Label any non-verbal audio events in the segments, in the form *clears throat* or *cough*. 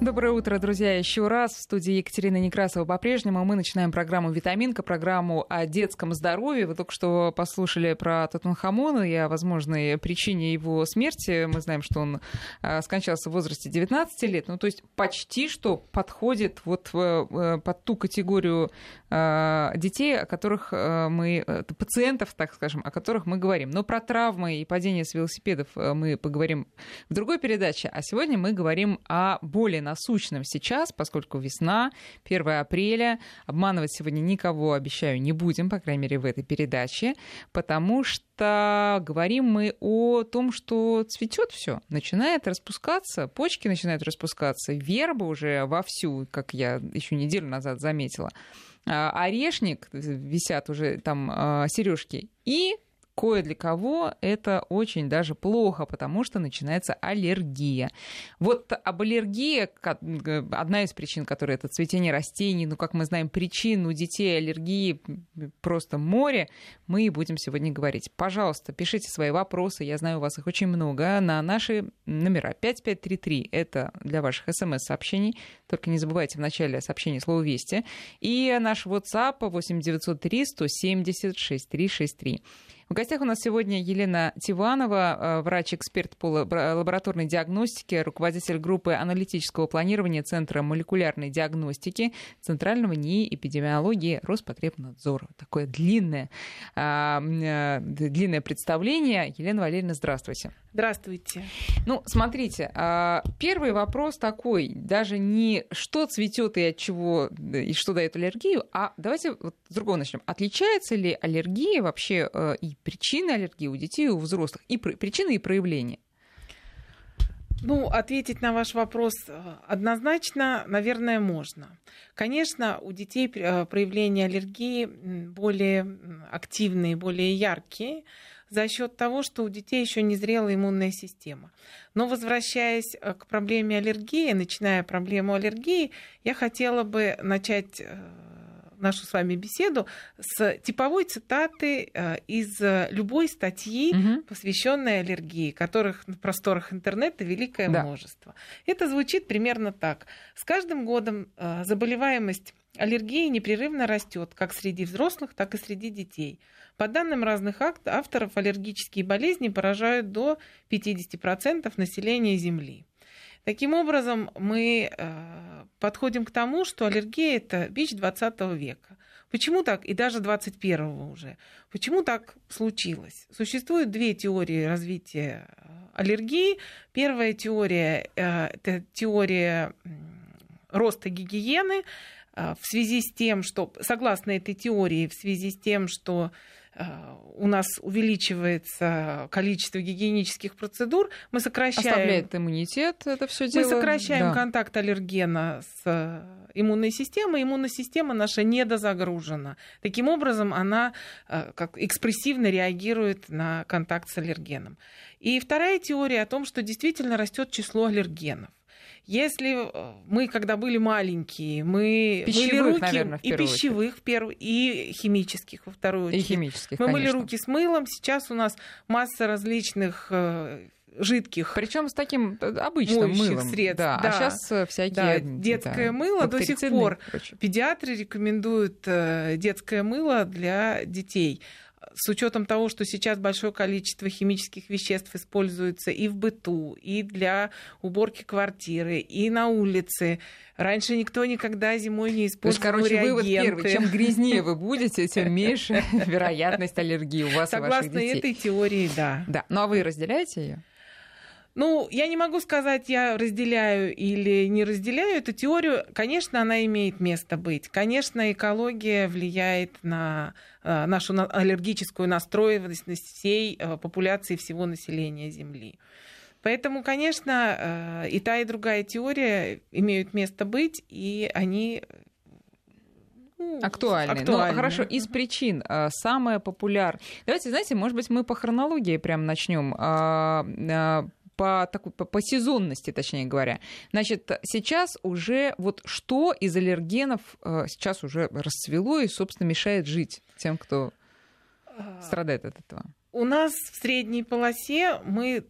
Доброе утро, друзья, еще раз. В студии Екатерина Некрасова по-прежнему. Мы начинаем программу «Витаминка», программу о детском здоровье. Вы только что послушали про Тутанхамона и о возможной причине его смерти. Мы знаем, что он а, скончался в возрасте 19 лет. Ну, то есть почти что подходит вот э, под ту категорию детей, о которых э, мы, э, пациентов, так скажем, о которых мы говорим. Но про травмы и падение с велосипедов мы поговорим в другой передаче. А сегодня мы говорим о более насущным сейчас, поскольку весна, 1 апреля. Обманывать сегодня никого, обещаю, не будем, по крайней мере, в этой передаче, потому что говорим мы о том, что цветет все, начинает распускаться, почки начинают распускаться, верба уже вовсю, как я еще неделю назад заметила. А, орешник, висят уже там а, сережки, и кое для кого это очень даже плохо, потому что начинается аллергия. Вот об аллергии, одна из причин, которая это цветение растений, ну, как мы знаем, причин у детей аллергии просто море, мы и будем сегодня говорить. Пожалуйста, пишите свои вопросы, я знаю, у вас их очень много, на наши номера 5533, это для ваших смс-сообщений, только не забывайте в начале сообщения слово «Вести», и наш WhatsApp 8903 170 6363. В гостях у нас сегодня Елена Тиванова, э, врач-эксперт по лабораторной диагностике, руководитель группы аналитического планирования Центра молекулярной диагностики Центрального НИИ эпидемиологии Роспотребнадзора. Такое длинное, а, э, длинное представление. Елена Валерьевна, здравствуйте. Здравствуйте. Ну, смотрите, а, первый вопрос такой, даже не что цветет и от чего, и что дает аллергию, а давайте вот с другого начнем. Отличается ли аллергия вообще э, и причины аллергии у детей и у взрослых, и причины и проявления? Ну, ответить на ваш вопрос э, однозначно, наверное, можно. Конечно, у детей э, проявления аллергии более активные, более яркие, за счет того, что у детей еще не зрела иммунная система. Но возвращаясь э, к проблеме аллергии, начиная проблему аллергии, я хотела бы начать э, нашу с вами беседу с типовой цитаты э, из любой статьи, угу. посвященной аллергии, которых на просторах интернета великое да. множество. Это звучит примерно так. С каждым годом заболеваемость аллергией непрерывно растет как среди взрослых, так и среди детей. По данным разных авторов, аллергические болезни поражают до 50% населения Земли. Таким образом, мы э, подходим к тому, что аллергия это бич 20 века. Почему так? И даже 21 уже. Почему так случилось? Существует две теории развития э, аллергии. Первая теория э, это теория роста гигиены в связи с тем, что, согласно этой теории, в связи с тем, что у нас увеличивается количество гигиенических процедур, мы сокращаем... Ослабляет иммунитет это все дело. Мы сокращаем да. контакт аллергена с э, иммунной системой, иммунная система наша недозагружена. Таким образом, она э, как экспрессивно реагирует на контакт с аллергеном. И вторая теория о том, что действительно растет число аллергенов. Если э, мы, когда были маленькие, мы пищевых, мыли руки наверное, и пищевых в первую, и химических во вторую очередь. И химических, мы конечно. мыли руки с мылом. Сейчас у нас масса различных э, жидких. Причем с таким э, обычным мылом. средств. Да. А да. А сейчас всякие. Да, детское да, мыло до сих пор. Педиатры рекомендуют детское мыло для детей с учетом того, что сейчас большое количество химических веществ используется и в быту, и для уборки квартиры, и на улице. Раньше никто никогда зимой не использовал То есть, короче, реагенты. вывод первый. Чем грязнее вы будете, *laughs* тем меньше вероятность аллергии у вас Согласно и ваших детей. этой теории, да. Да. Ну а вы разделяете ее? Ну, я не могу сказать, я разделяю или не разделяю эту теорию. Конечно, она имеет место быть. Конечно, экология влияет на э, нашу аллергическую настроенность всей э, популяции всего населения Земли. Поэтому, конечно, э, и та, и другая теория имеют место быть, и они ну, актуальны. актуальны. Ну, хорошо, из причин самая популярная. Давайте, знаете, может быть, мы по хронологии прям начнем. По, такой, по, по сезонности, точнее говоря. Значит, сейчас уже вот что из аллергенов э, сейчас уже расцвело и, собственно, мешает жить тем, кто а, страдает от этого? У нас в средней полосе мы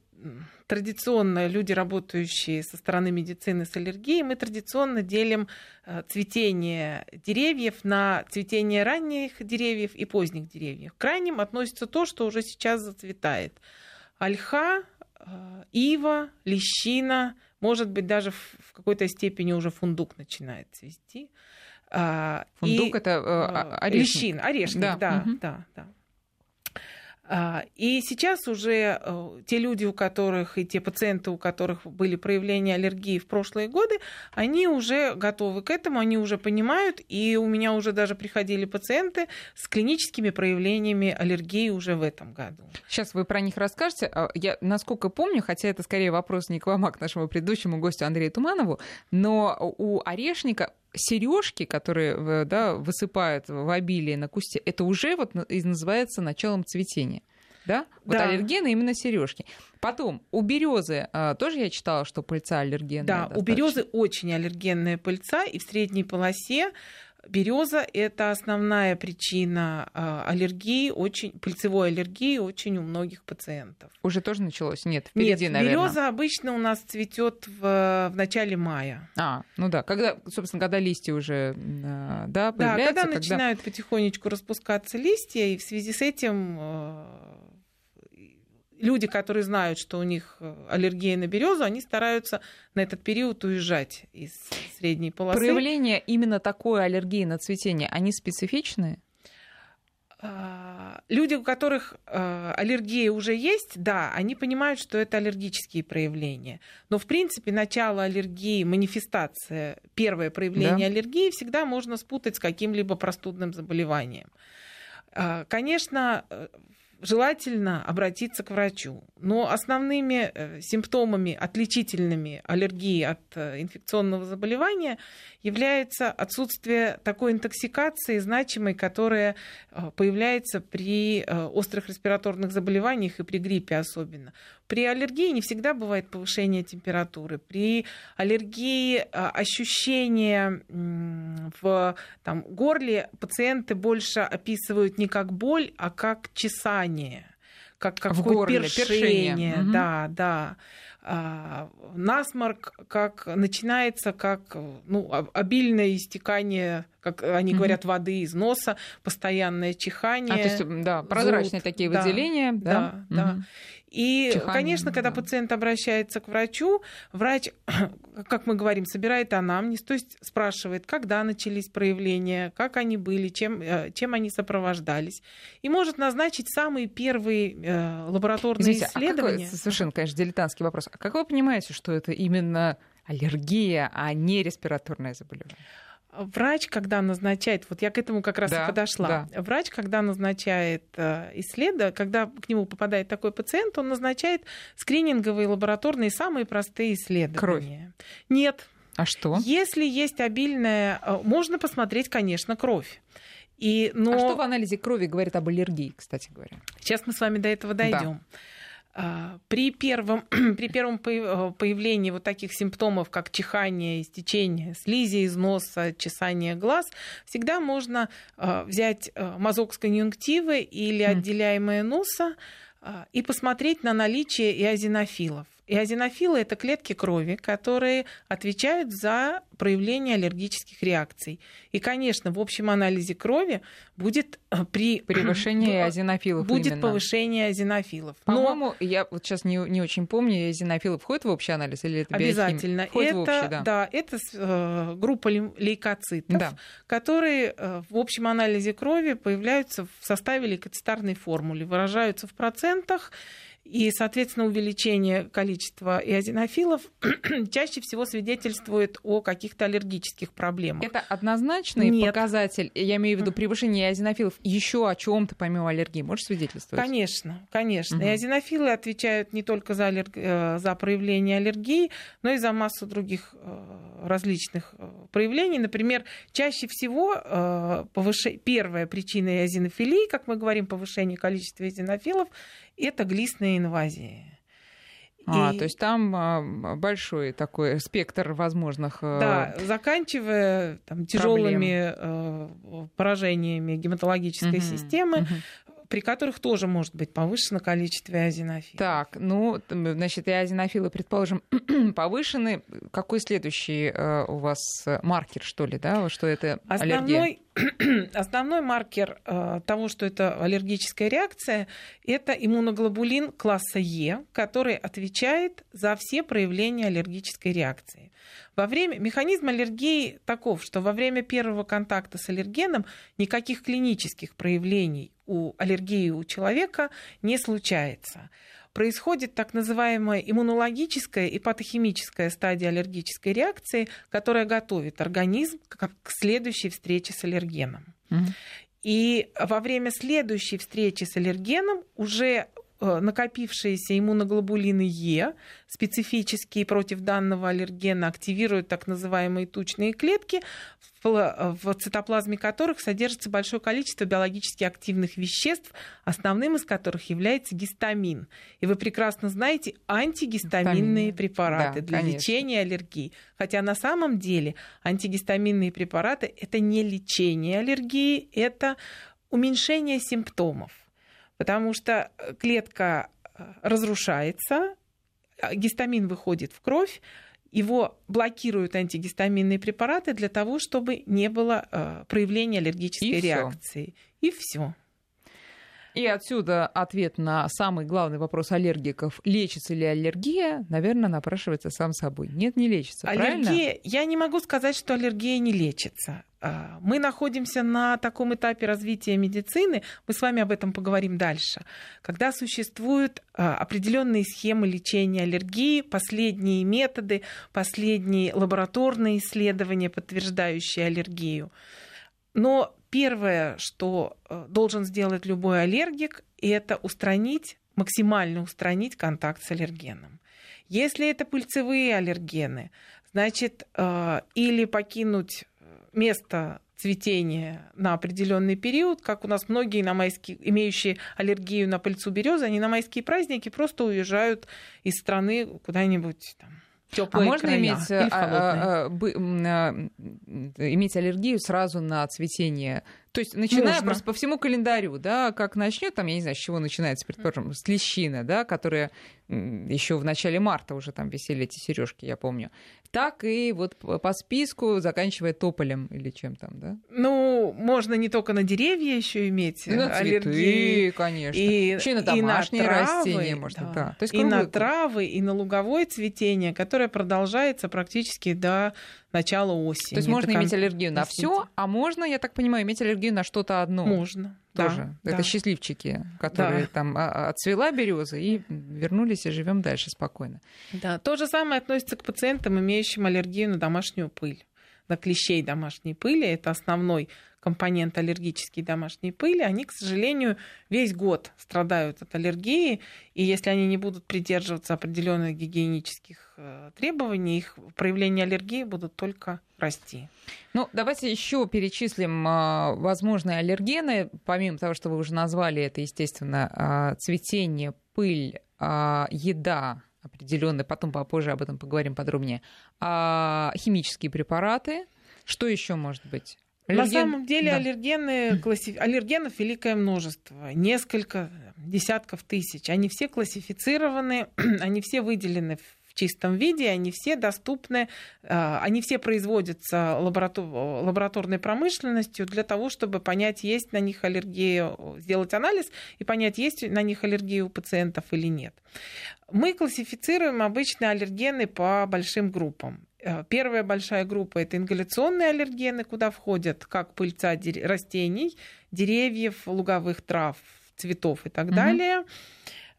традиционно люди, работающие со стороны медицины с аллергией, мы традиционно делим э, цветение деревьев на цветение ранних деревьев и поздних деревьев. К ранним относится то, что уже сейчас зацветает. Ольха, ива, лещина, может быть, даже в какой-то степени уже фундук начинает цвести. А, фундук и, это э, а, орешник. Лещин, орешник, да, да, угу. да, да. А, и сейчас уже э, те люди, у которых и те пациенты, у которых были проявления аллергии в прошлые годы, они уже готовы к этому, они уже понимают, и у меня уже даже приходили пациенты с клиническими проявлениями аллергии уже в этом году. Сейчас вы про них расскажете. А, я, насколько помню, хотя это скорее вопрос не к вам, а к нашему предыдущему гостю Андрею Туманову, но у орешника сережки, которые да, высыпают в обилии на кусте, это уже вот называется началом цветения. Да? Вот да. аллергены именно сережки. Потом у березы а, тоже я читала, что пыльца аллергенная. Да, достаточно. у березы очень аллергенная пыльца, и в средней полосе Береза – это основная причина а, аллергии, очень, пыльцевой аллергии очень у многих пациентов. Уже тоже началось? Нет, впереди, Нет, наверное. береза обычно у нас цветет в, в начале мая. А, ну да, когда, собственно, когда листья уже а, да, появляются. Да, когда, когда начинают потихонечку распускаться листья, и в связи с этим а, люди, которые знают, что у них э, аллергия на березу, они стараются на этот период уезжать из средней полосы. Проявления именно такой аллергии на цветение, они специфичные? А, люди, у которых э, аллергия уже есть, да, они понимают, что это аллергические проявления. Но, в принципе, начало аллергии, манифестация, первое проявление да. аллергии всегда можно спутать с каким-либо простудным заболеванием. А, конечно, э, желательно обратиться к врачу. Но основными э, симптомами, отличительными аллергии от э, инфекционного заболевания является отсутствие такой интоксикации значимой, которая э, появляется при острых респираторных заболеваниях и при гриппе особенно. При аллергии не всегда бывает повышение температуры. При аллергии ощущение в там, горле пациенты больше описывают не как боль, а как чесание как какое першение. першение. Угу. Да, да. А, насморк как начинается как ну, обильное истекание, как они угу. говорят, воды из носа, постоянное чихание. А, то есть, да, прозрачные зуд, такие да, выделения. Да, да. да. И, Чихание, конечно, когда да. пациент обращается к врачу, врач, *clears throat* как мы говорим, собирает анамнез, то есть спрашивает, когда начались проявления, как они были, чем, э, чем они сопровождались, и может назначить самые первые э, лабораторные Извините, исследования. А какой, совершенно, конечно, дилетантский вопрос. А как вы понимаете, что это именно аллергия, а не респираторное заболевание? Врач, когда назначает, вот я к этому как раз да, и подошла. Да. Врач, когда назначает э, исследование, когда к нему попадает такой пациент, он назначает скрининговые лабораторные самые простые исследования. Кровь? Нет. А что? Если есть обильная, э, можно посмотреть, конечно, кровь. И, но... А что в анализе крови говорит об аллергии, кстати говоря? Сейчас мы с вами до этого дойдем. Да. А, при первом, *clears throat* при первом появлении вот таких симптомов, как чихание, истечение слизи из носа, чесание глаз, всегда можно а, взять э, мазок с конъюнктивы или отделяемое носа а, и посмотреть на наличие иозинофилов. Иозинофилы – это клетки крови, которые отвечают за проявление аллергических реакций. И, конечно, в общем анализе крови будет э, при *clears throat* превышении иозинофилов будет именно. повышение иозинофилов. По-моему, Но... я вот сейчас не, не очень помню, иозинофилы входят в общий анализ или это Обязательно. Входит это, в общий, да. да, это э, группа лейкоцитов, да. которые э, в общем анализе крови появляются в составе лейкоцитарной формулы, выражаются в процентах и, соответственно, увеличение количества иозинофилов *clears throat* чаще всего свидетельствует о каких-то аллергических проблемах. Это однозначный Нет. показатель, я имею в виду превышение иозинофилов, еще о чем-то помимо аллергии, может свидетельствовать? Конечно, конечно. Угу. Иозинофилы отвечают не только за, аллерг... Э, за проявление аллергии, но и за массу других э, различных э, проявлений. Например, чаще всего повыш... первая причина иозинофилии, как мы говорим, повышение количества иозинофилов, это глистные инвазии. А, и... то есть там а, большой такой спектр возможных. Э, да, заканчивая там, тяжелыми э, поражениями гематологической угу, системы, угу при которых тоже может быть повышено количество эозинофилов. Так, ну, значит, эозинофилы, предположим, *clears throat* повышены. Какой следующий э, у вас маркер, что ли, да, что это Основной, аллергия? *clears throat* Основной маркер э, того, что это аллергическая реакция, это иммуноглобулин класса Е, который отвечает за все проявления аллергической реакции. Во время... Механизм аллергии таков, что во время первого контакта с аллергеном никаких клинических проявлений у аллергии у человека не случается. Происходит так называемая иммунологическая и патохимическая стадия аллергической реакции, которая готовит организм к следующей встрече с аллергеном. И во время следующей встречи с аллергеном уже накопившиеся иммуноглобулины Е, специфические против данного аллергена, активируют так называемые тучные клетки, в цитоплазме которых содержится большое количество биологически активных веществ, основным из которых является гистамин. И вы прекрасно знаете антигистаминные препараты да, для конечно. лечения аллергии. Хотя на самом деле антигистаминные препараты это не лечение аллергии, это уменьшение симптомов потому что э, клетка э, разрушается, а гистамин выходит в кровь, его блокируют антигистаминные препараты для того, чтобы не было э, проявления аллергической и реакции. Всё. И все. И отсюда ответ на самый главный вопрос аллергиков. Лечится ли аллергия, наверное, напрашивается сам собой. Нет, не лечится. Аллергия, правильно? я не могу сказать, что аллергия не лечится. А, мы находимся на таком этапе развития медицины, мы с вами об этом поговорим дальше, когда существуют а, определенные схемы лечения аллергии, последние методы, последние лабораторные исследования, подтверждающие аллергию. Но первое, что э, должен сделать любой аллергик, это устранить, максимально устранить контакт с аллергеном. Если это пыльцевые аллергены, значит, э, или покинуть место цветения на определенный период, как у нас многие на майские, имеющие аллергию на пыльцу березы, они на майские праздники просто уезжают из страны куда-нибудь там, теплые а можно края иметь, а, а, а, а, иметь аллергию сразу на цветение? То есть начиная Можно. просто по всему календарю, да, как начнет, там, я не знаю, с чего начинается, предположим, с лещины, да, которая еще в начале марта уже там висели эти сережки, я помню. Так и вот по списку, заканчивая тополем или чем там, да? Ну, можно не только на деревья еще иметь и на аллергии. конечно. И, еще и на домашние и на травы, растения можно, да. да. То есть и на травы, и на луговое цветение, которое продолжается практически до начала осени. То есть можно иметь аллергию на все, а можно, я так понимаю, иметь аллергию на что-то одно. Можно. Тоже. Да, Это да. счастливчики, которые да. там отцвела береза и вернулись и живем дальше спокойно. Да, то же самое относится к пациентам, имеющим аллергию на домашнюю пыль на клещей домашней пыли, это основной компонент аллергической домашней пыли, они, к сожалению, весь год страдают от аллергии, и если они не будут придерживаться определенных гигиенических э, требований, их проявления аллергии будут только расти. Ну, давайте еще перечислим а, возможные аллергены. Помимо того, что вы уже назвали, это, естественно, а, цветение, пыль, а, еда, определенные, потом попозже об этом поговорим подробнее. А химические препараты, что еще может быть? Аллерген... На самом деле да. аллергены, класси... аллергенов великое множество, несколько десятков тысяч. Они все классифицированы, *clears throat* они все выделены в чистом виде, они все доступны, а, они все производятся лаборатор... лабораторной промышленностью для того, чтобы понять, есть на них аллергия, сделать анализ и понять, есть на них аллергия у пациентов или нет. Мы классифицируем обычно аллергены по большим группам. Э, первая большая группа – это ингаляционные аллергены, куда входят как пыльца растений, деревьев, луговых трав, цветов и так далее,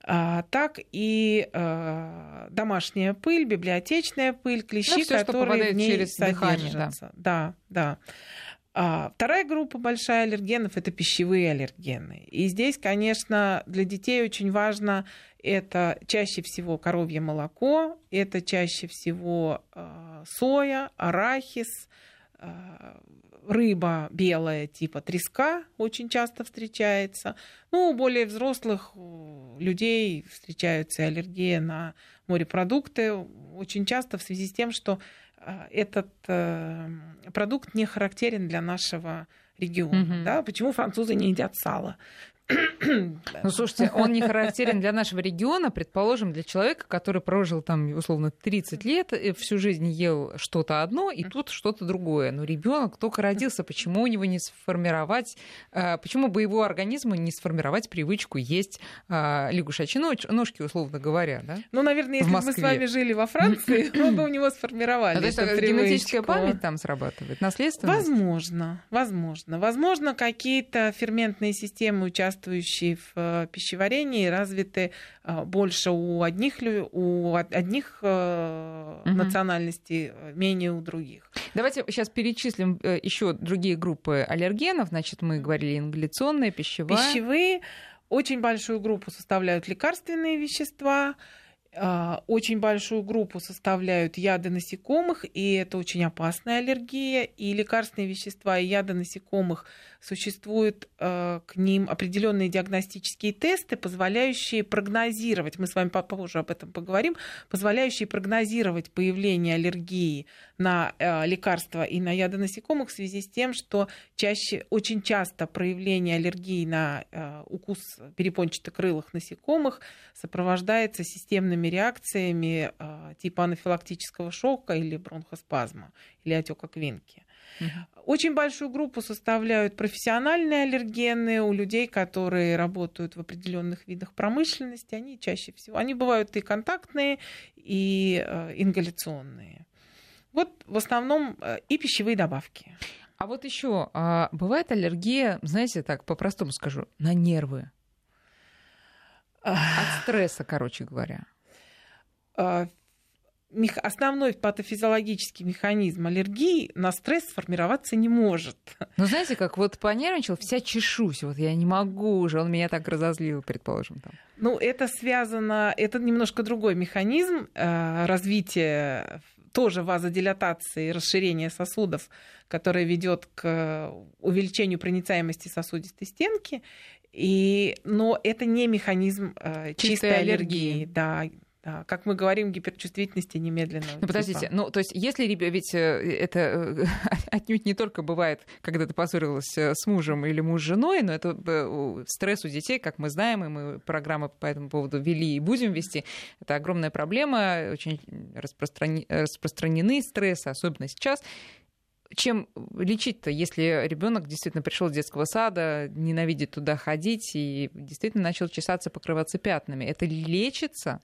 а, так и э, домашняя пыль, библиотечная пыль, клещи, ну, всё, которые в ней через содержатся. Дыхание, да. да, да. А вторая группа большая аллергенов это пищевые аллергены. И здесь, конечно, для детей очень важно это чаще всего коровье молоко, это чаще всего э, соя, арахис, э, рыба белая типа треска очень часто встречается. Ну, у более взрослых людей встречаются аллергии на морепродукты очень часто в связи с тем, что этот продукт не характерен для нашего региона. Угу. Да? Почему французы не едят сало? Ну, слушайте, он не характерен для нашего региона, предположим, для человека, который прожил там, условно, 30 лет, всю жизнь ел что-то одно, и тут что-то другое. Но ребенок только родился, почему у него не сформировать, э, почему бы его организму не сформировать привычку есть э, лягушачьи ножки, условно говоря, да? Ну, наверное, если бы мы с вами жили во Франции, *laughs* мы бы у него сформировали. А то есть генетическая память там срабатывает, наследственность? Возможно, возможно. Возможно, какие-то ферментные системы, участвующие в э, пищеварении, развиты больше у одних, у одних угу. национальностей, менее у других. Давайте сейчас перечислим еще другие группы аллергенов. Значит, мы говорили ингаляционные, пищевая. Пищевые. Очень большую группу составляют лекарственные вещества, очень большую группу составляют яды насекомых, и это очень опасная аллергия. И лекарственные вещества и яды насекомых существуют э, к ним определенные диагностические тесты, позволяющие прогнозировать, мы с вами попозже об этом поговорим, позволяющие прогнозировать появление аллергии на э, лекарства и на яды насекомых в связи с тем, что чаще, очень часто проявление аллергии на укус перепончатокрылых насекомых сопровождается системными реакциями типа анафилактического шока или бронхоспазма или отека квинки. Очень большую группу составляют профессиональные аллергены у людей, которые работают в определенных видах промышленности. Они чаще всего, они бывают и контактные, и э, ингаляционные. Вот в основном э, и пищевые добавки. А вот еще а, бывает аллергия, знаете, так по-простому скажу, на нервы. От стресса, короче говоря. А, основной патофизиологический механизм аллергии на стресс сформироваться не может. *laughs* Ну, знаете, как вот понервничал, вся чешусь, вот я не могу уже, он меня так разозлил, предположим. Там. Ну, это связано, это немножко другой механизм э, развития тоже вазодилатации, расширения сосудов, которое ведет к увеличению проницаемости сосудистой стенки. И, но это не механизм э, чистой, чистой аллергии. аллергии. Да, да, как мы говорим, гиперчувствительности немедленно. Ну, подождите, типа. ну, то есть, если ведь э, это э, *laughs* отнюдь не только бывает, когда ты поссорилась э, с мужем или муж с женой, но это стресс у детей, как мы знаем, и мы программы по этому поводу вели и будем вести. Это огромная проблема, очень распростран... распространены стрессы, особенно сейчас чем лечить-то, если ребенок действительно пришел из детского сада, ненавидит туда ходить и действительно начал чесаться, покрываться пятнами? Это лечится?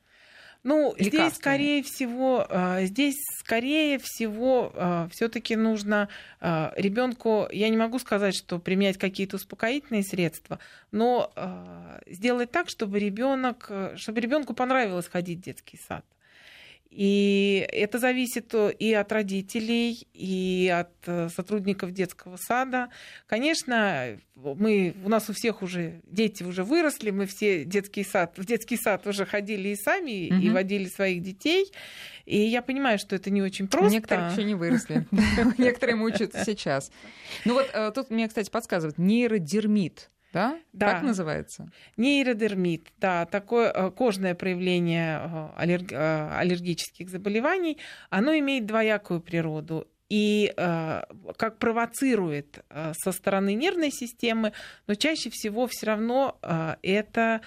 Ну, здесь, скорее всего, а, здесь, скорее всего, а, все-таки нужно а, ребенку, я не могу сказать, что применять какие-то успокоительные средства, но сделать так, чтобы ребенок, чтобы ребенку понравилось ходить в детский сад. И это зависит и от родителей, и от э, сотрудников детского сада. Конечно, мы, у нас у всех уже дети уже выросли, мы все детский сад, в детский сад уже ходили и сами, угу. и водили своих детей. И я понимаю, что это не очень просто. Некоторые еще не выросли. *laughs* Некоторые мучаются сейчас. Ну вот э, тут мне, кстати, подсказывают нейродермит да? Да. Так называется? Нейродермит, да, такое э, кожное проявление э, аллерг... Э, аллергических заболеваний, оно имеет двоякую природу и э, как провоцирует э, со стороны нервной системы, но чаще всего все равно э, это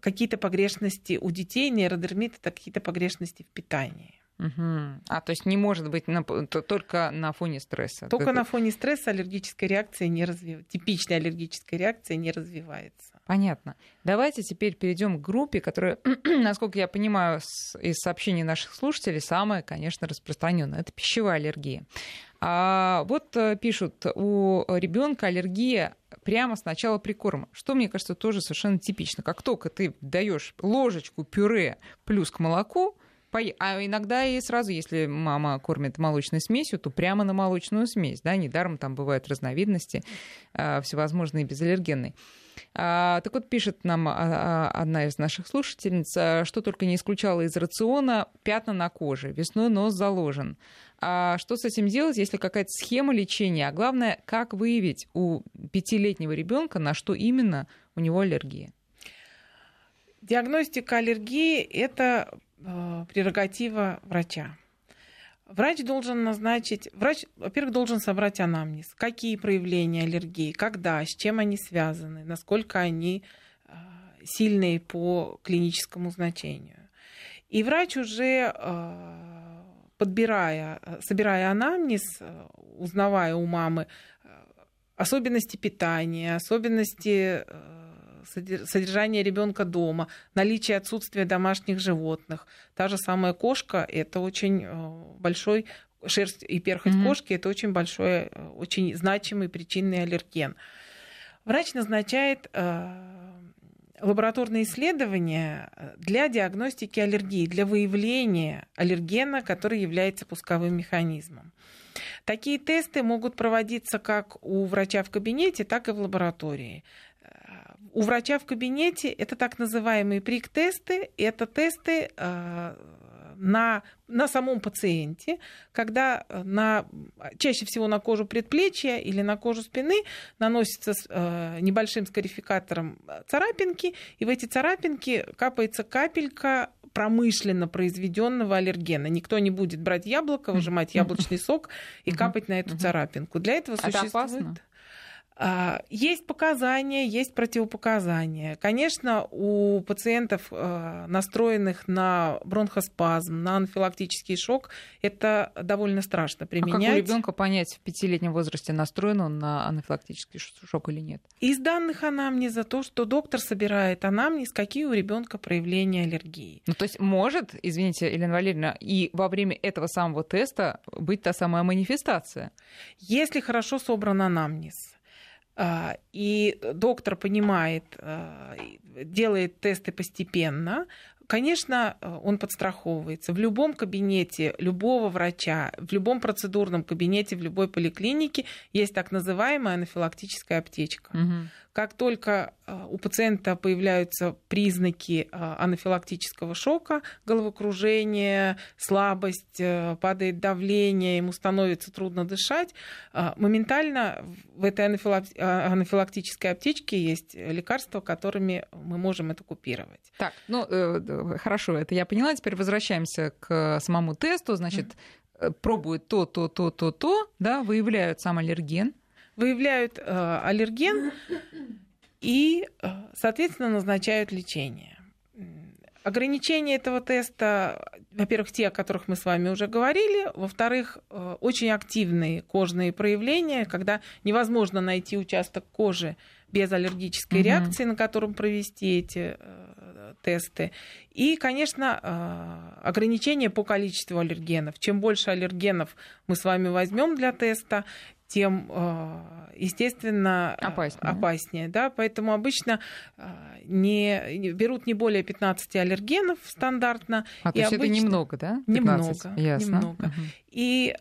какие-то погрешности у детей, нейродермит это какие-то погрешности в питании. Угу. А то есть не может быть на, только на фоне стресса. Только на фоне стресса аллергическая реакция не развивается. Типичная аллергическая реакция не развивается. Понятно. Давайте теперь перейдем к группе, которая, *clears throat* насколько я понимаю, из сообщений наших слушателей, самая, конечно, распространенная. Это пищевая аллергия. А вот э, пишут, у ребенка аллергия прямо с начала прикорма, что, мне кажется, тоже совершенно типично. Как только ты даешь ложечку пюре плюс к молоку, а иногда и сразу, если мама кормит молочной смесью, то прямо на молочную смесь. Да? Недаром там бывают разновидности а, всевозможные безаллергенные. А, так вот, пишет нам а, одна из наших слушательниц, что только не исключала из рациона пятна на коже, весной нос заложен. А что с этим делать, если какая-то схема лечения? А главное, как выявить у пятилетнего ребенка, на что именно у него аллергия? Диагностика аллергии – это прерогатива врача. Врач должен назначить, врач, во-первых, должен собрать анамнез, какие проявления аллергии, когда, с чем они связаны, насколько они сильные по клиническому значению. И врач уже подбирая, собирая анамнез, узнавая у мамы особенности питания, особенности содержания ребенка дома, наличие отсутствия домашних животных. Та же самая кошка – это очень большой шерсть и перхоть mm-hmm. кошки это очень большой, очень значимый причинный аллерген. Врач назначает лабораторные исследования э, для диагностики аллергии, для выявления аллергена, который является пусковым механизмом. Такие тесты могут проводиться как у врача в кабинете, так и в лаборатории. Э, у врача в кабинете это так называемые прик-тесты. Это тесты э, на, на самом пациенте, когда э, на, чаще всего на кожу предплечья или на кожу спины наносится э, небольшим скарификатором царапинки, и в эти царапинки капается капелька промышленно произведенного аллергена. Никто не будет брать яблоко, выжимать *laughs* яблочный сок и капать на эту царапинку. Для этого существует... Это опасно? А, есть показания, есть противопоказания. Конечно, у пациентов, а, настроенных на бронхоспазм, на анафилактический шок, это довольно страшно применять. А как у ребенка понять в пятилетнем возрасте, настроен он на анафилактический шок или нет? Из данных анамнеза то, что доктор собирает анамнез, какие у ребенка проявления аллергии. Ну, то есть может, извините, Елена Валерьевна, и во время этого самого теста быть та самая манифестация? Если хорошо собран анамнез, и доктор понимает, а, делает тесты постепенно, конечно, он подстраховывается. В любом кабинете любого врача, в любом процедурном кабинете, в любой поликлинике есть так называемая анафилактическая аптечка. Угу. Как только а, у пациента появляются признаки а, анафилактического шока, головокружение, слабость, э, падает давление, ему становится трудно дышать, а, моментально в этой анафилактической аптечке есть лекарства, которыми мы можем это купировать. Так, ну э, хорошо, это я поняла. Теперь возвращаемся к самому тесту. Значит, mm-hmm. пробуют то, то, то, то, то, да, выявляют сам аллерген выявляют э, аллерген и, э, соответственно, назначают лечение. Ограничения этого теста, во-первых, те, о которых мы с вами уже говорили, во-вторых, э, очень активные кожные проявления, когда невозможно найти участок кожи без аллергической угу. реакции, на котором провести эти тесты. И, конечно, ограничения по количеству аллергенов. Чем больше аллергенов мы с вами возьмем для теста, тем, э, естественно, э, опаснее. опаснее да? Поэтому обычно э, не, берут не более 15 аллергенов стандартно. А, то есть обычно... это немного, да? 15? Немного. Ясно. немного. Угу. И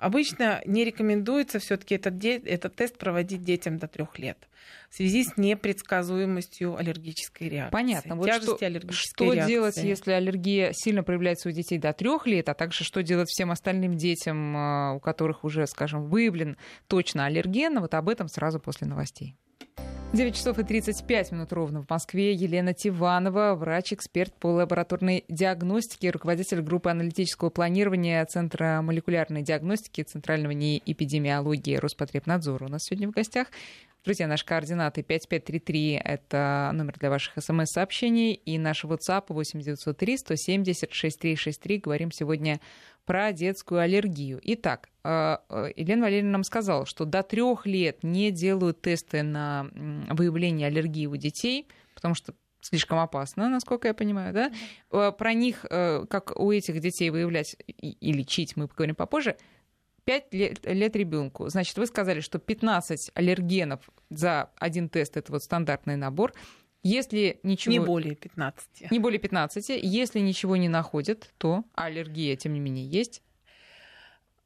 обычно не рекомендуется все-таки этот, этот тест проводить детям до трех лет в связи с непредсказуемостью аллергической реакции. Понятно. Вот что, что реакции. делать, если аллергия сильно проявляется у детей до трех лет, а также что делать всем остальным детям, а, у которых уже, скажем, выявлен точно аллерген? Вот об этом сразу после новостей. 9 часов и 35 минут ровно в Москве. Елена Тиванова, врач-эксперт по лабораторной диагностике, руководитель группы аналитического планирования Центра молекулярной диагностики Центрального НИИ эпидемиологии Роспотребнадзора. У нас сегодня в гостях Друзья, наши координаты 5533 — это номер для ваших смс-сообщений, и наш WhatsApp 8903 170 6363. Говорим сегодня про детскую аллергию. Итак, э, э, Елена Валерьевна нам сказала, что до трех лет не делают тесты на выявление аллергии у детей, потому что слишком опасно, насколько я понимаю, да? Э, про них, как у этих детей выявлять и лечить, мы поговорим попозже. 5 лет, лет ребенку. Значит, вы сказали, что 15 аллергенов за один тест это вот стандартный набор. Если ничего... Не более 15. Не более 15. Если ничего не находят, то аллергия, тем не менее, есть.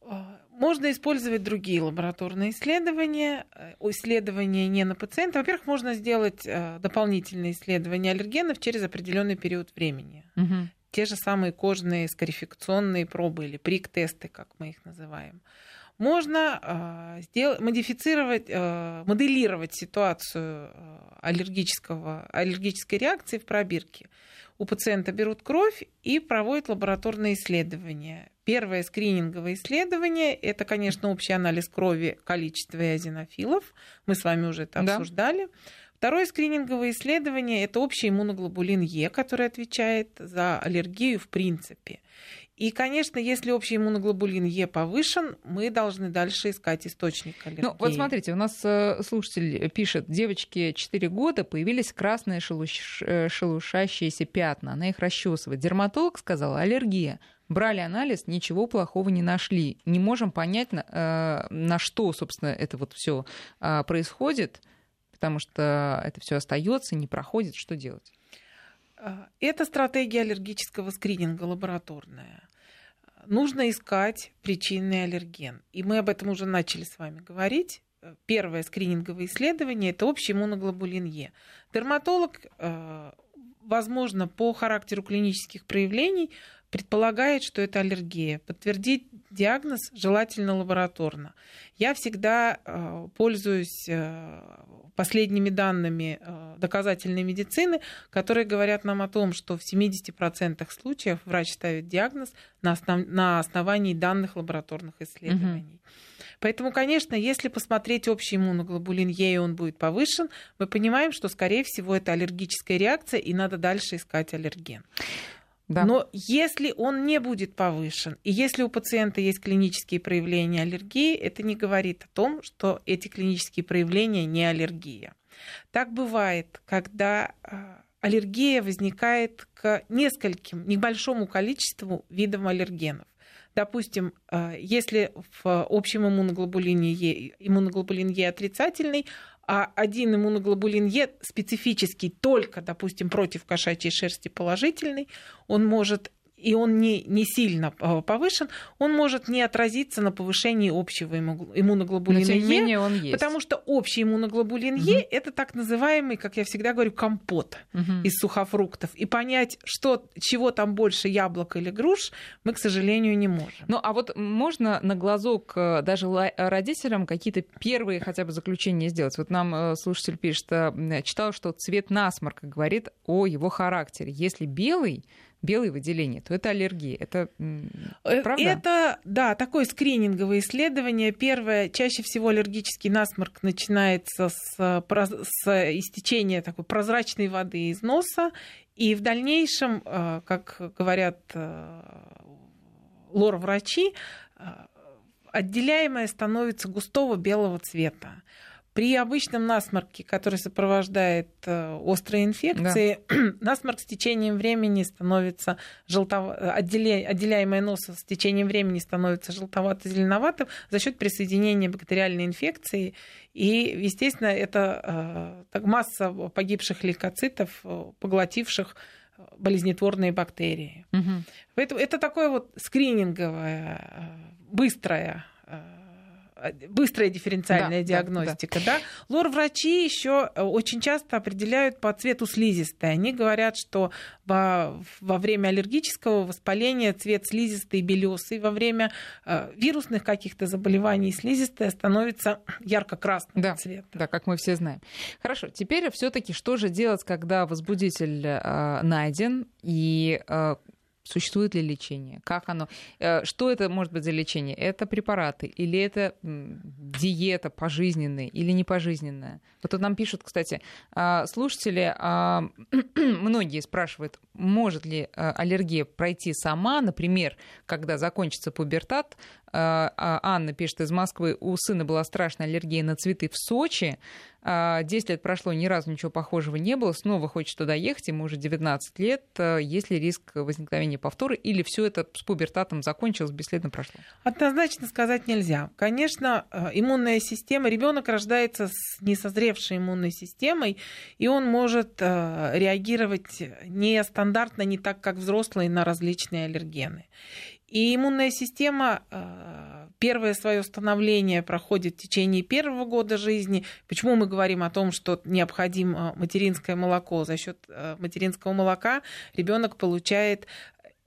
А, можно использовать другие лабораторные исследования, э, исследования не на пациента. Во-первых, можно сделать э, дополнительные исследования аллергенов через определенный период времени. Угу те же самые кожные скарификационные пробы или прик-тесты, как мы их называем. Можно э, сделать, модифицировать, э, моделировать ситуацию аллергического, аллергической реакции в пробирке. у пациента берут кровь и проводят лабораторные исследования. Первое скрининговое исследование – это, конечно, общий анализ крови, количества эозинофилов. Мы с вами уже это да. обсуждали. Второе скрининговое исследование – это общий иммуноглобулин Е, который отвечает за аллергию в принципе. И, конечно, если общий иммуноглобулин Е повышен, мы должны дальше искать источник аллергии. Ну, вот смотрите, у нас э, слушатель пишет, девочке 4 года появились красные. Э, шелушащиеся пятна, она их расчесывает. Дерматолог сказал, аллергия. Брали анализ, ничего плохого не нашли. Не можем понять, на, э, на что, собственно, это вот все а, происходит, потому что это все остается, не проходит. Что делать? А, это стратегия аллергического скрининга лабораторная. Нужно искать причинный аллерген. И мы об этом уже начали с вами говорить. Первое скрининговое исследование – это общий иммуноглобулин Е. Дерматолог, а, возможно, по характеру клинических проявлений предполагает, что это аллергия. Подтвердить диагноз желательно лабораторно. Я всегда э, пользуюсь э, последними данными э, доказательной медицины, которые говорят нам о том, что в 70% случаев врач ставит диагноз на, основ... на основании данных лабораторных исследований. Угу. Поэтому, конечно, если посмотреть общий иммуноглобулин Е, и он будет повышен, мы понимаем, что, скорее всего, это аллергическая реакция, и надо дальше искать аллерген. Да. Но если он не будет повышен, и если у пациента есть клинические проявления аллергии, это не говорит о том, что эти клинические проявления не аллергия. Так бывает, когда а, аллергия возникает к нескольким, небольшому количеству видам аллергенов. Допустим, а, если в общем иммуноглобулине Е, иммуноглобулин Е отрицательный, а один иммуноглобулин Е специфический только, допустим, против кошачьей шерсти положительный, он может и он не, не сильно а, повышен, он может не отразиться на повышении общего иммуноглобулина Но, Е, менее, он есть. потому что общий иммуноглобулин угу. Е это так называемый, как я всегда говорю, компот угу. из сухофруктов. И понять, что, чего там больше, яблок или груш, мы, к сожалению, не можем. Ну, а вот можно на глазок э, даже родителям какие-то первые хотя бы заключения сделать? Вот нам э, слушатель пишет, э, читал, что цвет насморка говорит о его характере. Если белый, белые выделения, то это аллергия. Это э, правда? Это, да, такое скрининговое исследование. Первое, чаще всего аллергический насморк начинается с, с истечения такой прозрачной воды из носа, и в дальнейшем, э, как говорят э, лор-врачи, отделяемое становится густого белого цвета. При обычном насморке, который сопровождает э, острые инфекции, да. *clears throat* насморк с течением времени становится желтов... отделя... отделяемое нос с течением времени становится желтовато-зеленоватым за счет присоединения бактериальной инфекции. И, естественно, это э, так, масса погибших лейкоцитов, э, поглотивших болезнетворные бактерии. Угу. Поэтому это такое вот скрининговое, быстрое быстрая дифференциальная да, диагностика, да, да. да. Лор-врачи еще э, очень часто определяют по цвету слизистой. Они говорят, что во, во время аллергического воспаления цвет слизистой белесый, во время э, вирусных каких-то заболеваний слизистая становится ярко-красного да, цвета. Да, как мы все знаем. Хорошо, теперь все-таки что же делать, когда возбудитель э, найден и э, Существует ли лечение? Как оно? Э, что это может быть за лечение? Это препараты или это диета пожизненная или не пожизненная? Вот тут нам пишут, кстати, а, слушатели, а, *clears throat* многие спрашивают, может ли э, аллергия пройти сама, например, когда закончится пубертат, Анна пишет из Москвы, у сына была страшная аллергия на цветы в Сочи. 10 а, лет прошло, ни разу ничего похожего не было. Снова хочет туда ехать, ему уже 19 лет. А, есть ли риск возникновения повтора? Или все это с пубертатом закончилось, бесследно прошло? Однозначно сказать нельзя. Конечно, иммунная система, ребенок рождается с несозревшей иммунной системой, и он может реагировать нестандартно, не так, как взрослые, на различные аллергены. И иммунная система э, первое свое становление проходит в течение первого года жизни. Почему мы говорим о том, что необходимо материнское молоко? За счет э, материнского молока ребенок получает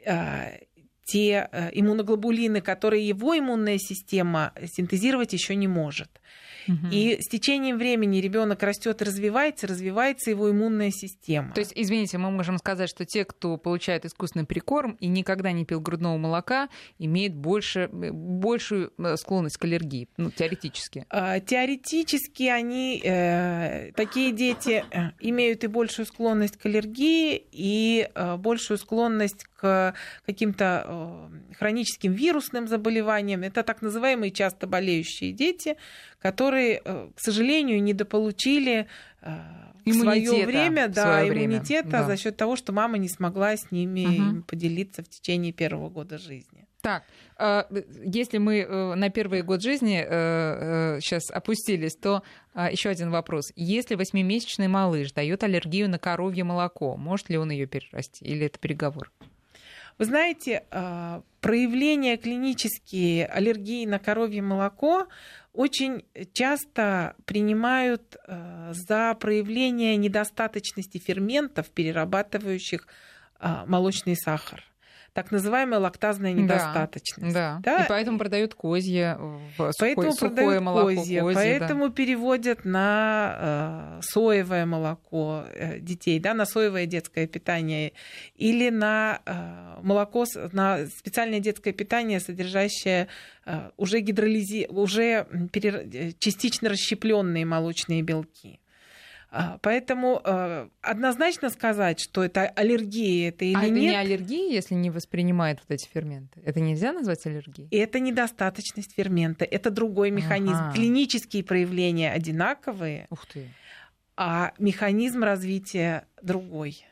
э, те э, иммуноглобулины, которые его иммунная система синтезировать еще не может. И с течением времени ребенок растет развивается, развивается его иммунная система. То есть, извините, мы можем сказать, что те, кто получает искусственный прикорм и никогда не пил грудного молока, имеют больше, большую э, склонность к аллергии, ну, теоретически. А, теоретически они, э, такие дети э, имеют и большую склонность к аллергии, и э, большую склонность к каким-то э, хроническим вирусным заболеваниям. Это так называемые часто болеющие дети, которые, э, к сожалению, недополучили э, в свое время, да, свое иммунитета время. за счет того, что мама не смогла с ними угу. поделиться в течение первого года жизни. Так, если мы на первый год жизни сейчас опустились, то еще один вопрос. Если восьмимесячный малыш дает аллергию на коровье молоко, может ли он ее перерасти или это переговор? Вы знаете, а, проявления клинические аллергии на коровье молоко очень часто принимают а, за проявление недостаточности ферментов, перерабатывающих а, молочный сахар так называемая лактазная недостаточность. Да, да. И поэтому продают козье в поэтому сухое, сухое молоко. Козье, козье, поэтому да. переводят на э, соевое молоко э, детей, да, на соевое детское питание или на э, молоко, на специальное детское питание, содержащее э, уже гидролизи, уже пере, э, частично расщепленные молочные белки. А, поэтому э, однозначно сказать, что это аллергия, это или а нет. это не аллергия, если не воспринимает вот эти ферменты? Это нельзя назвать аллергией? Это недостаточность фермента, это другой механизм. Ага. Клинические проявления одинаковые, Ух ты. а механизм развития другой.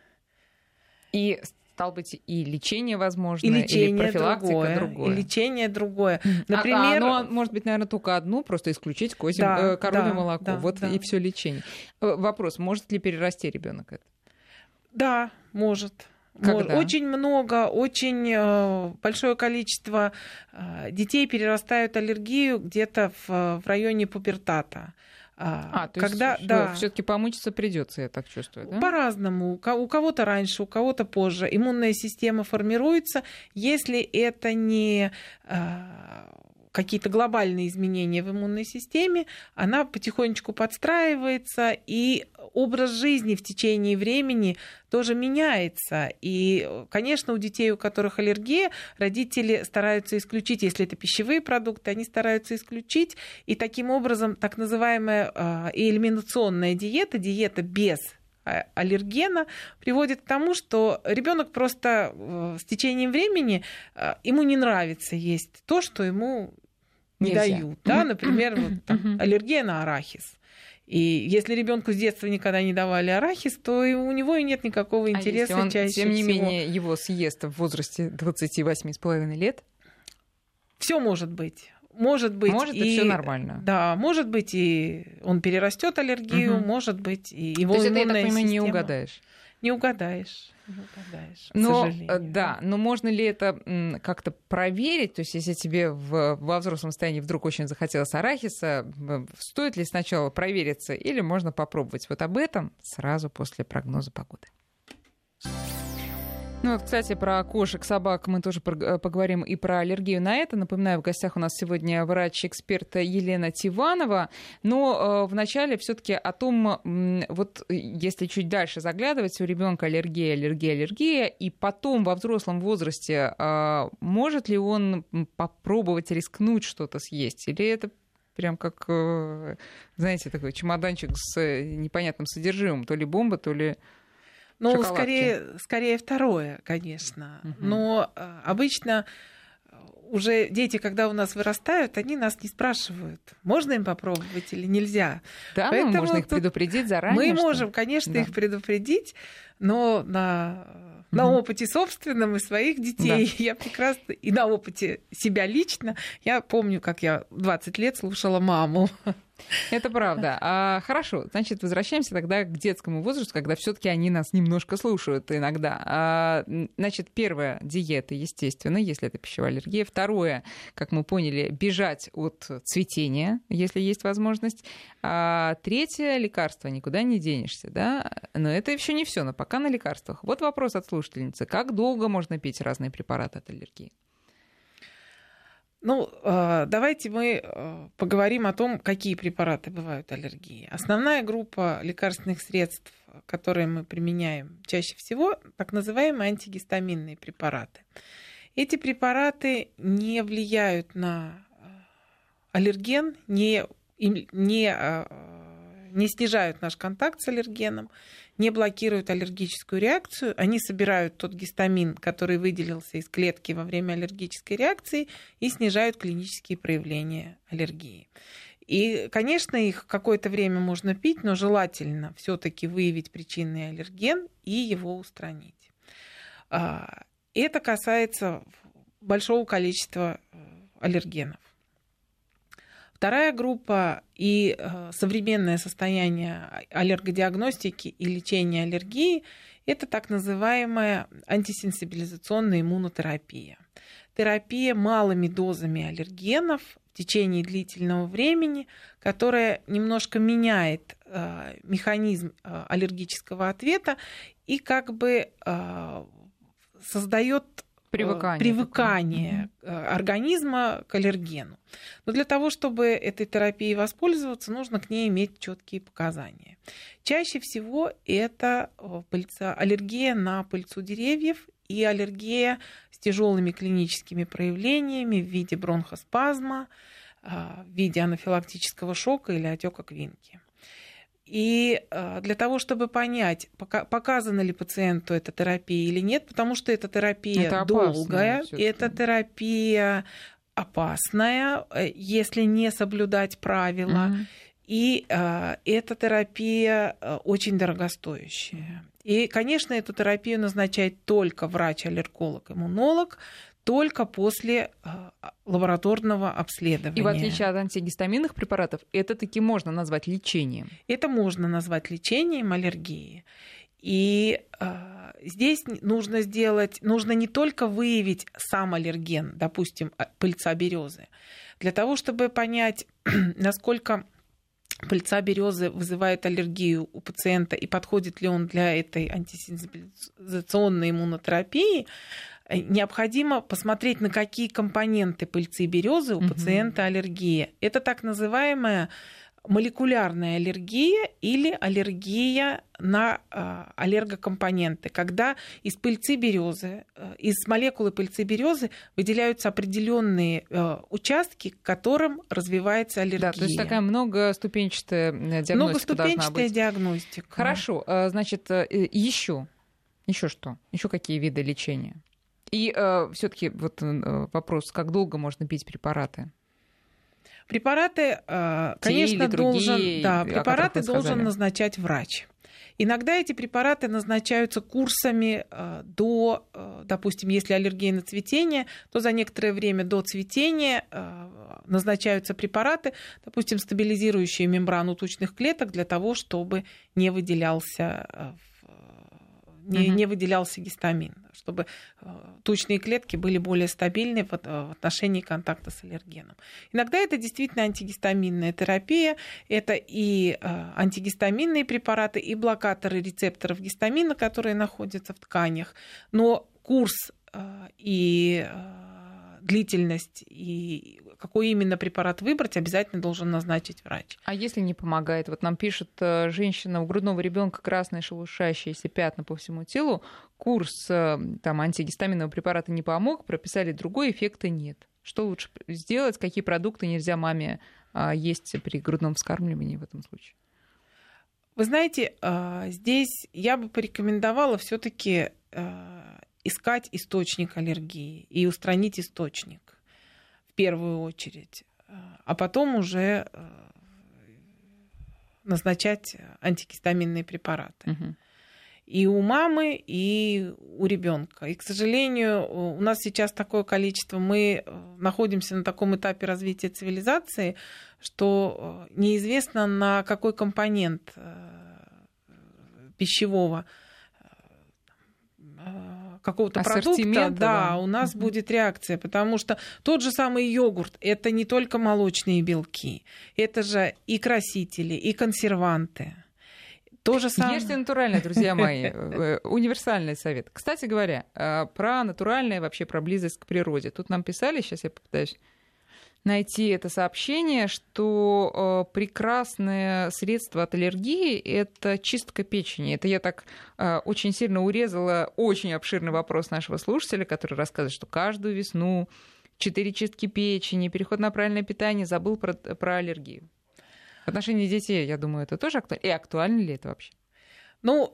И стал быть, и лечение возможно, и лечение или профилактика другое, другое. И лечение другое. Например, а, а оно может быть, наверное, только одно, просто исключить козье, да, э, коровье да, молоко. Да, вот да. и все лечение. Э, вопрос: может ли перерасти ребенок это? Да, может. Когда? Очень много, очень э, большое количество детей перерастают аллергию где-то в, в районе пубертата. А, а то когда, есть да, все-таки помучиться придется, я так чувствую, да? По-разному. У кого-то раньше, у кого-то позже. Иммунная система формируется, если это не а, какие-то глобальные изменения в иммунной системе, она потихонечку подстраивается, и образ жизни в течение времени тоже меняется. И, конечно, у детей, у которых аллергия, родители стараются исключить, если это пищевые продукты, они стараются исключить. И таким образом так называемая а, элиминационная диета, диета без а, аллергена приводит к тому, что ребенок просто э, с течением времени ему не нравится есть то, что ему не Нельзя. дают. Да? Например, вот, *clears throat* там, аллергия на арахис. И если ребенку с детства никогда не давали арахис, то у него и нет никакого интереса а если он, чаще тем не всего. менее, его съест в возрасте 28,5 лет? Все может быть. Может быть, может, и, и все нормально. Да, может быть, и он перерастет аллергию, угу. может быть, и его То есть это, я так понимаю, система... не угадаешь? Не угадаешь. Не угадаешь, но, э, Да, но можно ли это как-то проверить? То есть, если тебе в, во взрослом состоянии вдруг очень захотелось арахиса, стоит ли сначала провериться или можно попробовать? Вот об этом сразу после прогноза погоды. Ну кстати, про кошек, собак мы тоже э, поговорим и про аллергию на это. Напоминаю, в гостях у нас сегодня врач-эксперт Елена Тиванова. Но э, вначале все-таки о том, вот если чуть дальше заглядывать, у ребенка аллергия, аллергия, аллергия, и потом во взрослом возрасте э, может ли он попробовать рискнуть что-то съесть? Или это прям как, э, знаете, такой чемоданчик с непонятным содержимым, то ли бомба, то ли ну, скорее, скорее второе, конечно. Угу. Но э, обычно э, уже дети, когда у нас вырастают, они нас не спрашивают, можно им попробовать или нельзя. Да, Поэтому ну, можно их предупредить заранее. Мы что? можем, конечно, да. их предупредить, но на на опыте собственном и своих детей. Да. *laughs* Я прекрасно, и на опыте себя лично, я помню, как я 20 лет слушала маму. *laughs* Это правда. А, хорошо, значит, возвращаемся тогда к детскому возрасту, когда все-таки они нас немножко слушают иногда. А, значит, первое диета, естественно, если это пищевая аллергия. Второе, как мы поняли, бежать от цветения, если есть возможность. А третье лекарство никуда не денешься, да. Но это еще не все, но пока на лекарствах. Вот вопрос от слушательницы: как долго можно пить разные препараты от аллергии? Ну, э, давайте мы э, поговорим о том, какие препараты бывают аллергии. Основная группа лекарственных средств, которые мы применяем чаще всего, так называемые антигистаминные препараты. Эти препараты не влияют на э, аллерген, не, не, не снижают наш контакт с аллергеном, не блокируют аллергическую реакцию, они собирают тот гистамин, который выделился из клетки во время аллергической реакции, и снижают клинические проявления аллергии. И, конечно, их какое-то время можно пить, но желательно все-таки выявить причинный аллерген и его устранить. А, это касается большого количества э, аллергенов. Вторая группа и э, современное состояние аллергодиагностики и лечения аллергии – это так называемая антисенсибилизационная иммунотерапия. Терапия малыми дозами аллергенов в течение длительного времени, которая немножко меняет э, механизм э, аллергического ответа и как бы создает привыкание, привыкание такое. организма к аллергену. Но для того, чтобы этой терапией воспользоваться, нужно к ней иметь четкие показания. Чаще всего это э, пыльца, аллергия на пыльцу деревьев и аллергия с тяжелыми клиническими проявлениями в виде бронхоспазма, э, в виде анафилактического шока или отека квинки. И э, для того, чтобы понять, показана ли пациенту эта терапия или нет, потому что эта терапия это долгая, эта терапия опасная, э, если не соблюдать правила. mm И э, эта терапия э, очень дорогостоящая. И, конечно, эту терапию назначает только врач-аллерголог, иммунолог, только после а, лабораторного обследования. И в отличие от антигистаминных препаратов, это таки можно назвать лечением. Это можно назвать лечением аллергии. И э, здесь нужно сделать, нужно не только выявить сам аллерген, допустим, а, пыльца березы, для того, чтобы понять, *clears throat* насколько пыльца березы вызывает аллергию у пациента и подходит ли он для этой антисенсибилизационной иммунотерапии, необходимо посмотреть, на какие компоненты пыльцы березы у угу. пациента аллергия. Это так называемая молекулярная аллергия или аллергия на э, аллергокомпоненты, когда из пыльцы березы, э, из молекулы пыльцы березы выделяются определенные э, участки, к которым развивается аллергия. Да, то есть такая многоступенчатая диагностика Многоступенчатая диагностика. Хорошо, значит, еще, еще что? Еще какие виды лечения? И э, все-таки вот э, вопрос, как долго можно пить препараты? Препараты, э, конечно, должен, да, препараты должен назначать врач. Иногда эти препараты назначаются курсами э, до, э, допустим, если аллергия на цветение, то за некоторое время до цветения назначаются препараты, допустим, стабилизирующие мембрану тучных клеток для того, чтобы не выделялся не, угу. не выделялся гистамин, чтобы э, тучные клетки были более стабильны в, в отношении контакта с аллергеном. Иногда это действительно антигистаминная терапия, это и э, антигистаминные препараты, и блокаторы рецепторов гистамина, которые находятся в тканях, но курс э, и длительность и какой именно препарат выбрать, обязательно должен назначить врач. А если не помогает? Вот нам пишет э, женщина у грудного ребенка красные шелушащиеся пятна по всему телу, курс э, там, антигистаминного препарата не помог, прописали другой, эффекта нет. Что лучше сделать? Какие продукты нельзя маме а, есть при грудном вскармливании в этом случае? Вы знаете, а, здесь я бы порекомендовала все-таки искать источник аллергии и устранить источник первую очередь, а потом уже э, назначать антигистаминные препараты. Угу. и у мамы, и у ребенка. И, к сожалению, у нас сейчас такое количество, мы э, находимся на таком этапе развития цивилизации, что э, неизвестно, на какой компонент э, пищевого какого-то продукта, да, да, у нас угу. будет реакция, потому что тот же самый йогурт это не только молочные белки, это же и красители, и консерванты. То же самое. Ешьте натурально, друзья мои. *laughs* Э, универсальный совет. Кстати говоря, э, про натуральное вообще про близость к природе. Тут нам писали, сейчас я попытаюсь найти это сообщение, что э, прекрасное средство от аллергии – это чистка печени. Это я так э, очень сильно урезала очень обширный вопрос нашего слушателя, который рассказывает, что каждую весну четыре чистки печени, переход на правильное питание, забыл про, про аллергию. В отношении детей, я думаю, это тоже актуально. И актуально ли это вообще? Ну,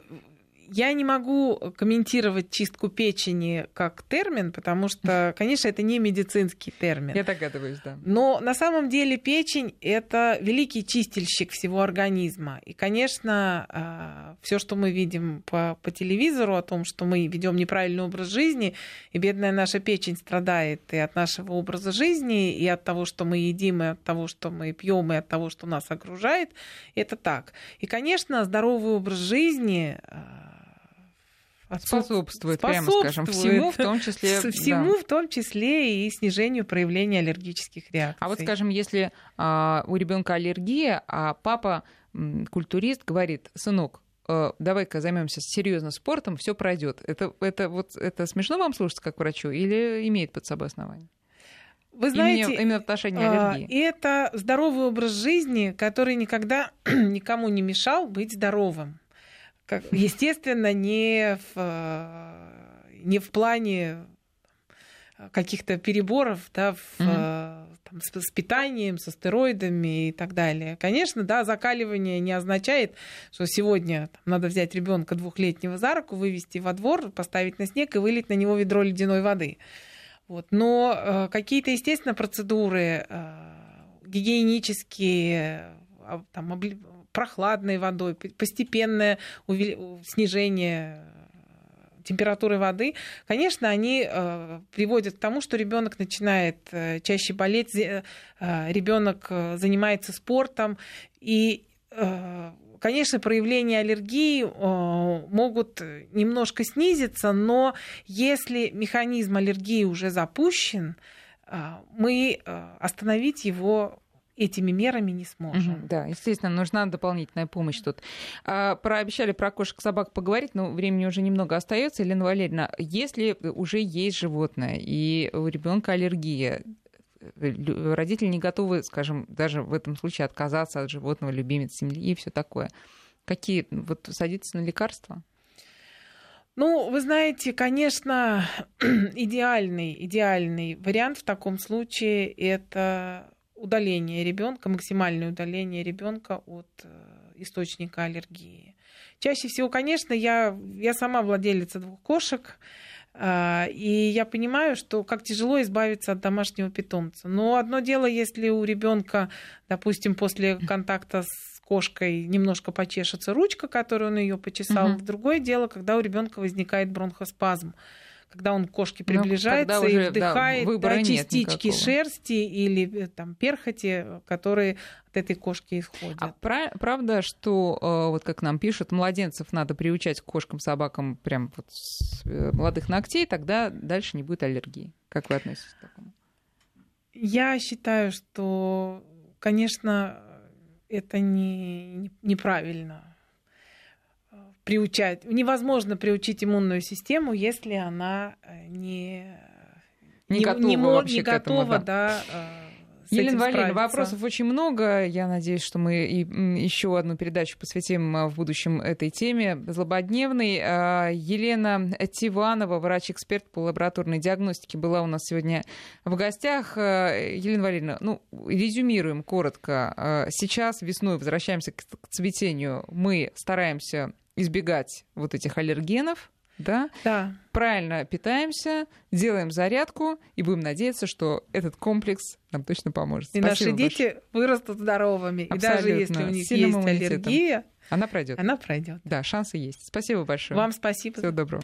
я не могу комментировать чистку печени как термин, потому что, *laughs* конечно, это не медицинский термин. Я догадываюсь, да. Но на самом деле печень – это великий чистильщик всего организма. И, конечно, а, все, что мы видим по, по телевизору о том, что мы ведем неправильный образ жизни, и бедная наша печень страдает и от нашего образа жизни, и от того, что мы едим, и от того, что мы пьем, и от того, что нас окружает, это так. И, конечно, здоровый образ жизни а, способствует, прямо скажем, всему, в том числе... *laughs* Всему, да. в том числе и снижению проявления аллергических реакций. А вот, скажем, если а, у ребенка аллергия, а папа культурист говорит, сынок, э, давай-ка займемся серьезно спортом, все пройдет. Это, это, вот, это смешно вам слушать как врачу или имеет под собой основание? Вы знаете, именно, именно в отношении а, аллергии. Это здоровый образ жизни, который никогда *clears throat* никому не мешал быть здоровым как, естественно, не в, э, не в плане каких-то переборов да, в, mm-hmm. там, с, с питанием, со стероидами и так далее. Конечно, да, закаливание не означает, что сегодня там, надо взять ребенка двухлетнего за руку, вывести во двор, поставить на снег и вылить на него ведро ледяной воды. Вот. Но э, какие-то, естественно, процедуры э, гигиенические, а, там, прохладной водой, постепенное снижение э, температуры воды, конечно, они э, приводят к тому, что ребенок начинает э, чаще болеть, ребенок занимается спортом, и, конечно, проявления аллергии могут немножко снизиться, но если механизм аллергии уже запущен, мы остановить его этими мерами не сможем. Угу, да, естественно, нужна дополнительная помощь тут. А, прообещали про кошек собак поговорить, но времени уже немного остается. Елена Валерьевна, если уже есть животное и у ребенка аллергия, родители не готовы, скажем, даже в этом случае отказаться от животного, любимец семьи и все такое. Какие? Вот садиться на лекарства? Ну, вы знаете, конечно, *clears throat* идеальный, идеальный вариант в таком случае это удаление ребенка, максимальное удаление ребенка от э, источника аллергии. Чаще всего, конечно, я, я сама владелица двух кошек, а, и я понимаю, что как тяжело избавиться от домашнего питомца. Но одно дело, если у ребенка, допустим, после контакта с кошкой немножко почешется ручка, которую он ее почесал. Угу. Другое дело, когда у ребенка возникает бронхоспазм когда он к кошке ну, приближается ну, и вдыхает да, да, частички шерсти или э, там перхоти, которые от этой кошки исходят. А правда, что э, вот как нам пишут, младенцев надо приучать к кошкам, собакам прям вот с э, молодых ногтей, тогда дальше не будет аллергии. Как вы относитесь к такому? Я считаю, что, конечно, это не, неправильно приучать. Невозможно приучить иммунную систему, если она э, не, не, не готова, не, не готова этому, да. да э, Елена Валерьевна, вопросов очень много. Я надеюсь, что мы и еще одну передачу посвятим э, в будущем этой теме. Злободневный. Елена Тиванова, врач-эксперт по лабораторной диагностике, была у нас сегодня в гостях. Елена Валерьевна, ну, резюмируем коротко. Сейчас весной возвращаемся к цветению. Мы стараемся избегать вот этих аллергенов, да? Да. Правильно питаемся, делаем зарядку и будем надеяться, что этот комплекс нам точно поможет. И Спасибо наши большое. дети вырастут здоровыми. Абсолютно. И даже если у них Сильным есть аллергия, Она пройдет. Она пройдет. Да, шансы есть. Спасибо большое. Вам спасибо. Всего доброго.